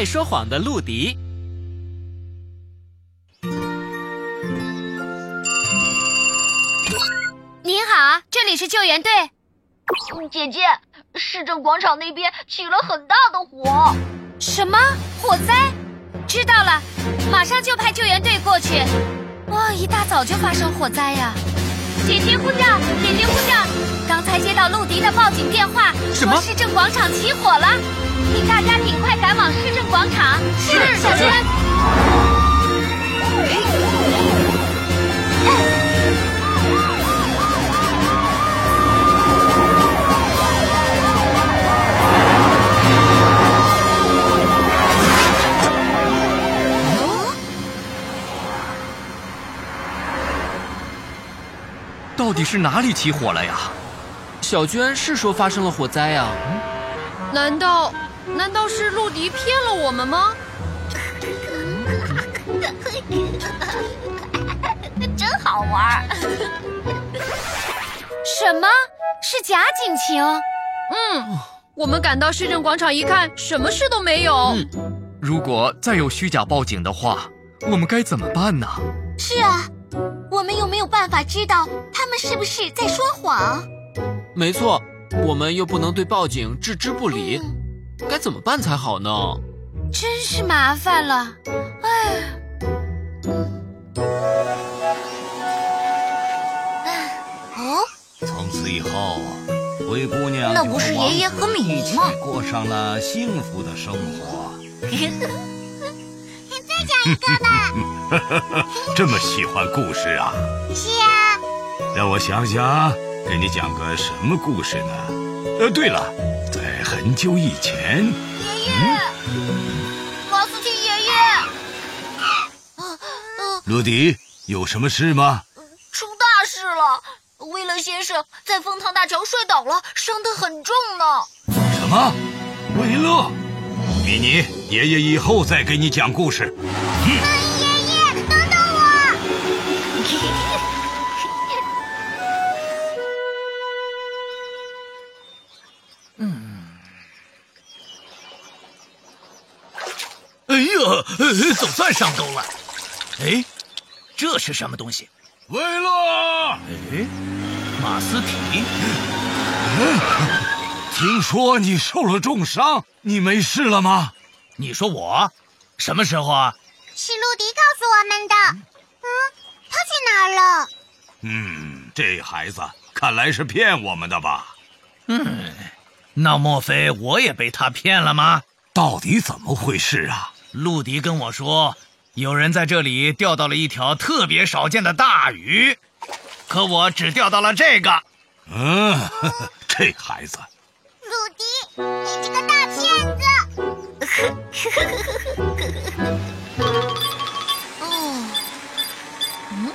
爱说谎的陆迪。您好，这里是救援队。姐姐，市政广场那边起了很大的火。什么火灾？知道了，马上就派救援队过去。哇，一大早就发生火灾呀！紧急呼叫！紧急呼叫！刚才接到陆迪的报警电话，说市政广场起火了，请大家尽快赶往市政广场。是，小娟。到底是哪里起火了呀？小娟是说发生了火灾呀？难道难道是陆迪骗了我们吗？真好玩！什么是假警情？嗯，我们赶到市政广场一看，什么事都没有。嗯，如果再有虚假报警的话，我们该怎么办呢？是啊。我们又没有办法知道他们是不是在说谎。没错，我们又不能对报警置之不理，该怎么办才好呢？真是麻烦了，哎。哦，从此以后，灰姑娘那不是爷爷和米妮吗？过上了幸福的生活。再讲一个吧。这么喜欢故事啊？是啊。让我想想，给你讲个什么故事呢？呃，对了，在很久以前，爷爷，马斯汀爷爷，鲁迪，有什么事吗？出大事了！威勒先生在枫糖大桥摔倒了，伤得很重呢。什么？威勒？米妮，爷爷以后再给你讲故事。爷总算上钩了。哎，这是什么东西？威勒。哎，马斯提。听说你受了重伤，你没事了吗？你说我什么时候啊？是陆迪告诉我们的。嗯，他去哪儿了？嗯，这孩子看来是骗我们的吧？嗯，那莫非我也被他骗了吗？到底怎么回事啊？陆迪跟我说，有人在这里钓到了一条特别少见的大鱼，可我只钓到了这个。嗯，这孩子。鲁迪，你这个大骗子！嗯，嗯，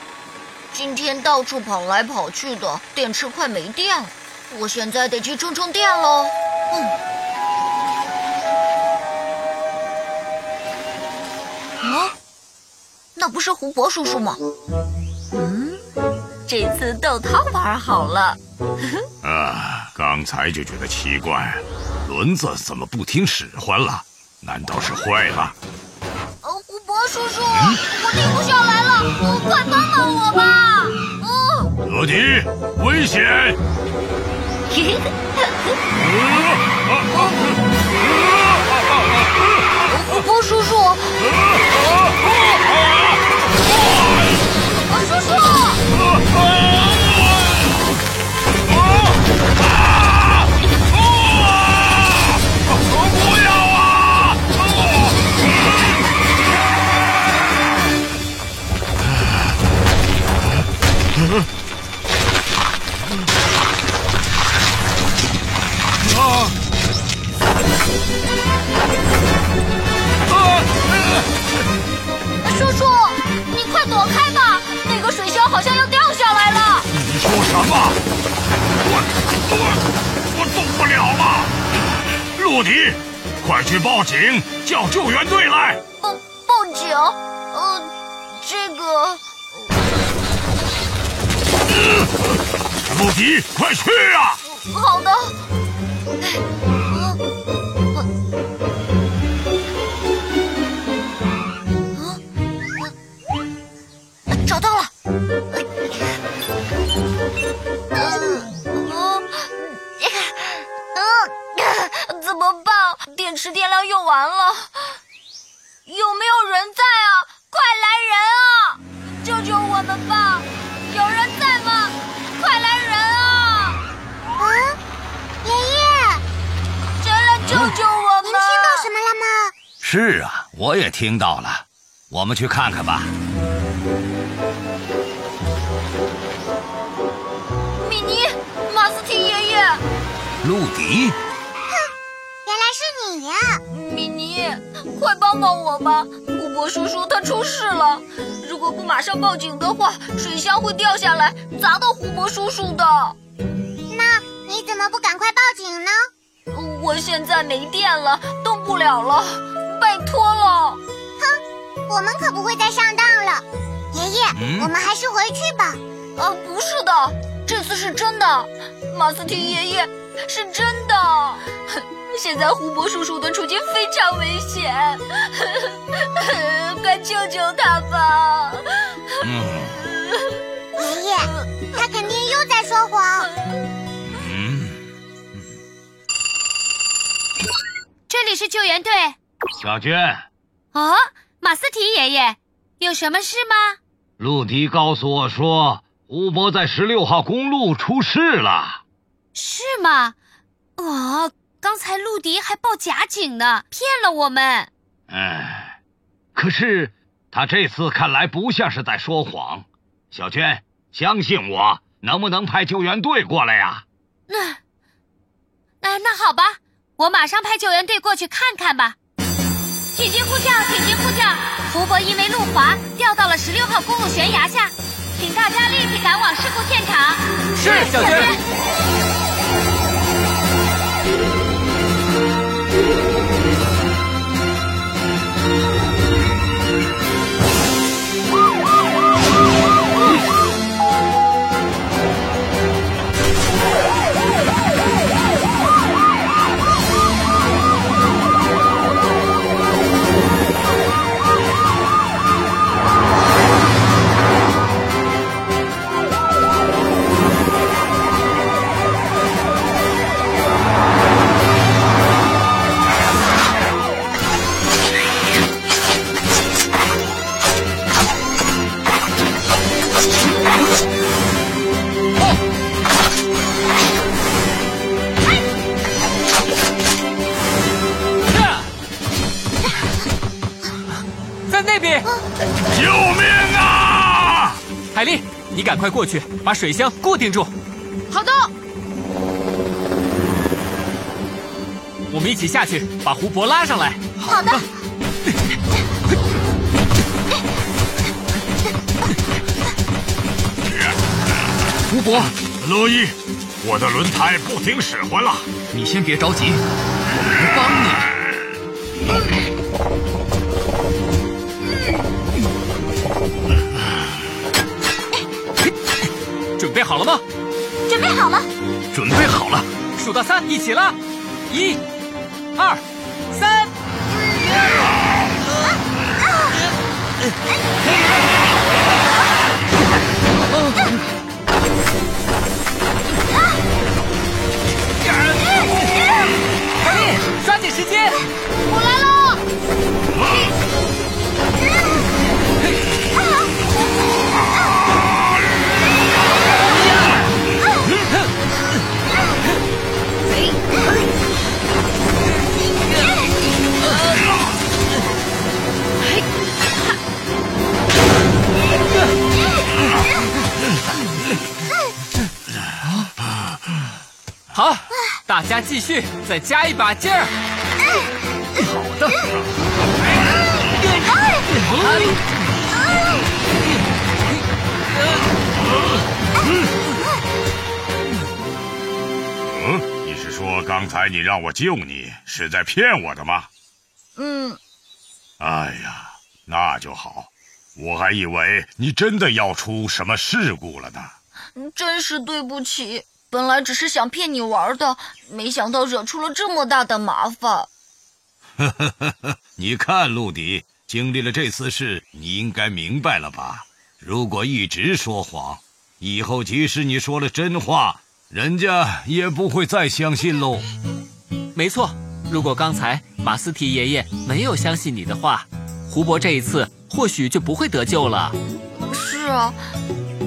今天到处跑来跑去的，电池快没电了，我现在得去充充电喽。嗯，那不是胡博叔叔吗？嗯，这次逗他玩好了。啊。刚才就觉得奇怪，轮子怎么不听使唤了？难道是坏了？呃，胡博叔叔，我停不下来了，快帮帮我吧！嗯，罗迪，危险！胡博叔叔，叔叔叔，你快躲开吧！那个水箱好像要掉下来了。你说什么？我我我动不了了！陆迪，快去报警，叫救援队来！报报警？呃，这个。陆迪，快去啊！好的。啊我啊我找到了。啊啊怎么办？电池电量用完了。有没有人在啊？快来人啊！救救我们吧！有人什么了吗？是啊，我也听到了。我们去看看吧。米妮，马斯提爷爷，陆迪，哼原来是你呀！米妮，快帮帮我吧！胡伯叔叔他出事了，如果不马上报警的话，水箱会掉下来砸到胡伯叔叔的。那你怎么不赶快报警呢？我现在没电了，动不了了，拜托了。哼我们可不会再上当了，爷爷，嗯我们还是回去吧。啊，不是的，这次是真的，马斯提爷爷是真的。现在胡伯叔叔的处境非常危险，快救救他吧！嗯 爷爷，他肯定又在说谎。里是救援队。小娟，哦，马斯提爷爷，有什么事吗？陆迪告诉我说，吴伯在十六号公路出事了。是吗？哦，刚才陆迪还报假警呢，骗了我们。哎，可是他这次看来不像是在说谎。小娟，相信我，能不能派救援队过来呀？那，哎，那好吧，我马上派救援队过去看看吧。紧急呼叫！紧急呼叫！福伯因为路滑掉到了十六号公路悬崖下，请大家立即赶往事故现场。是小军。救命啊！海丽，你赶快过去，把水箱固定住。好的，我们一起下去，把胡伯拉上来。好的，胡伯，乐意，我的轮胎不听使唤了。你先别着急，我来帮你。好了吗？准备好了。准备好了，数到三，一起拉！一、二、三。海丽，抓紧时间！好，大家继续，再加一把劲儿。好的。嗯，你是说刚才你让我救你，是在骗我的吗？嗯，哎呀，那就好，我还以为你真的要出什么事故了呢。真是对不起，本来只是想骗你玩的，没想到惹出了这么大的麻烦。呵呵呵呵你看，陆迪，经历了这次事，你应该明白了吧？如果一直说谎，以后即使你说了真话，人家也不会再相信喽。没错，如果刚才马斯提爷爷没有相信你的话，胡伯这一次或许就不会得救了。是啊，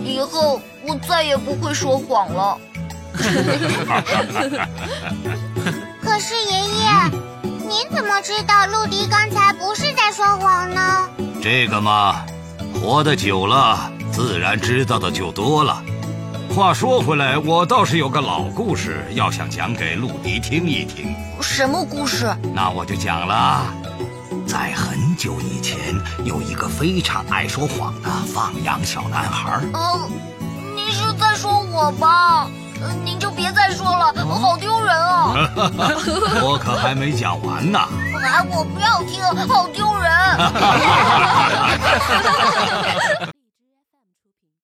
以后我再也不会说谎了。可是爷爷，您怎么知道陆迪刚才不是在说谎呢？这个嘛，活得久了，自然知道的就多了。话说回来，我倒是有个老故事，要想讲给陆迪听一听。什么故事？那我就讲了。在很久以前，有一个非常爱说谎的放羊小男孩。哦，你是在说我吧？呃，您就别再说了，好丢人啊！我可还没讲完呢。啊，我不要听，好丢人。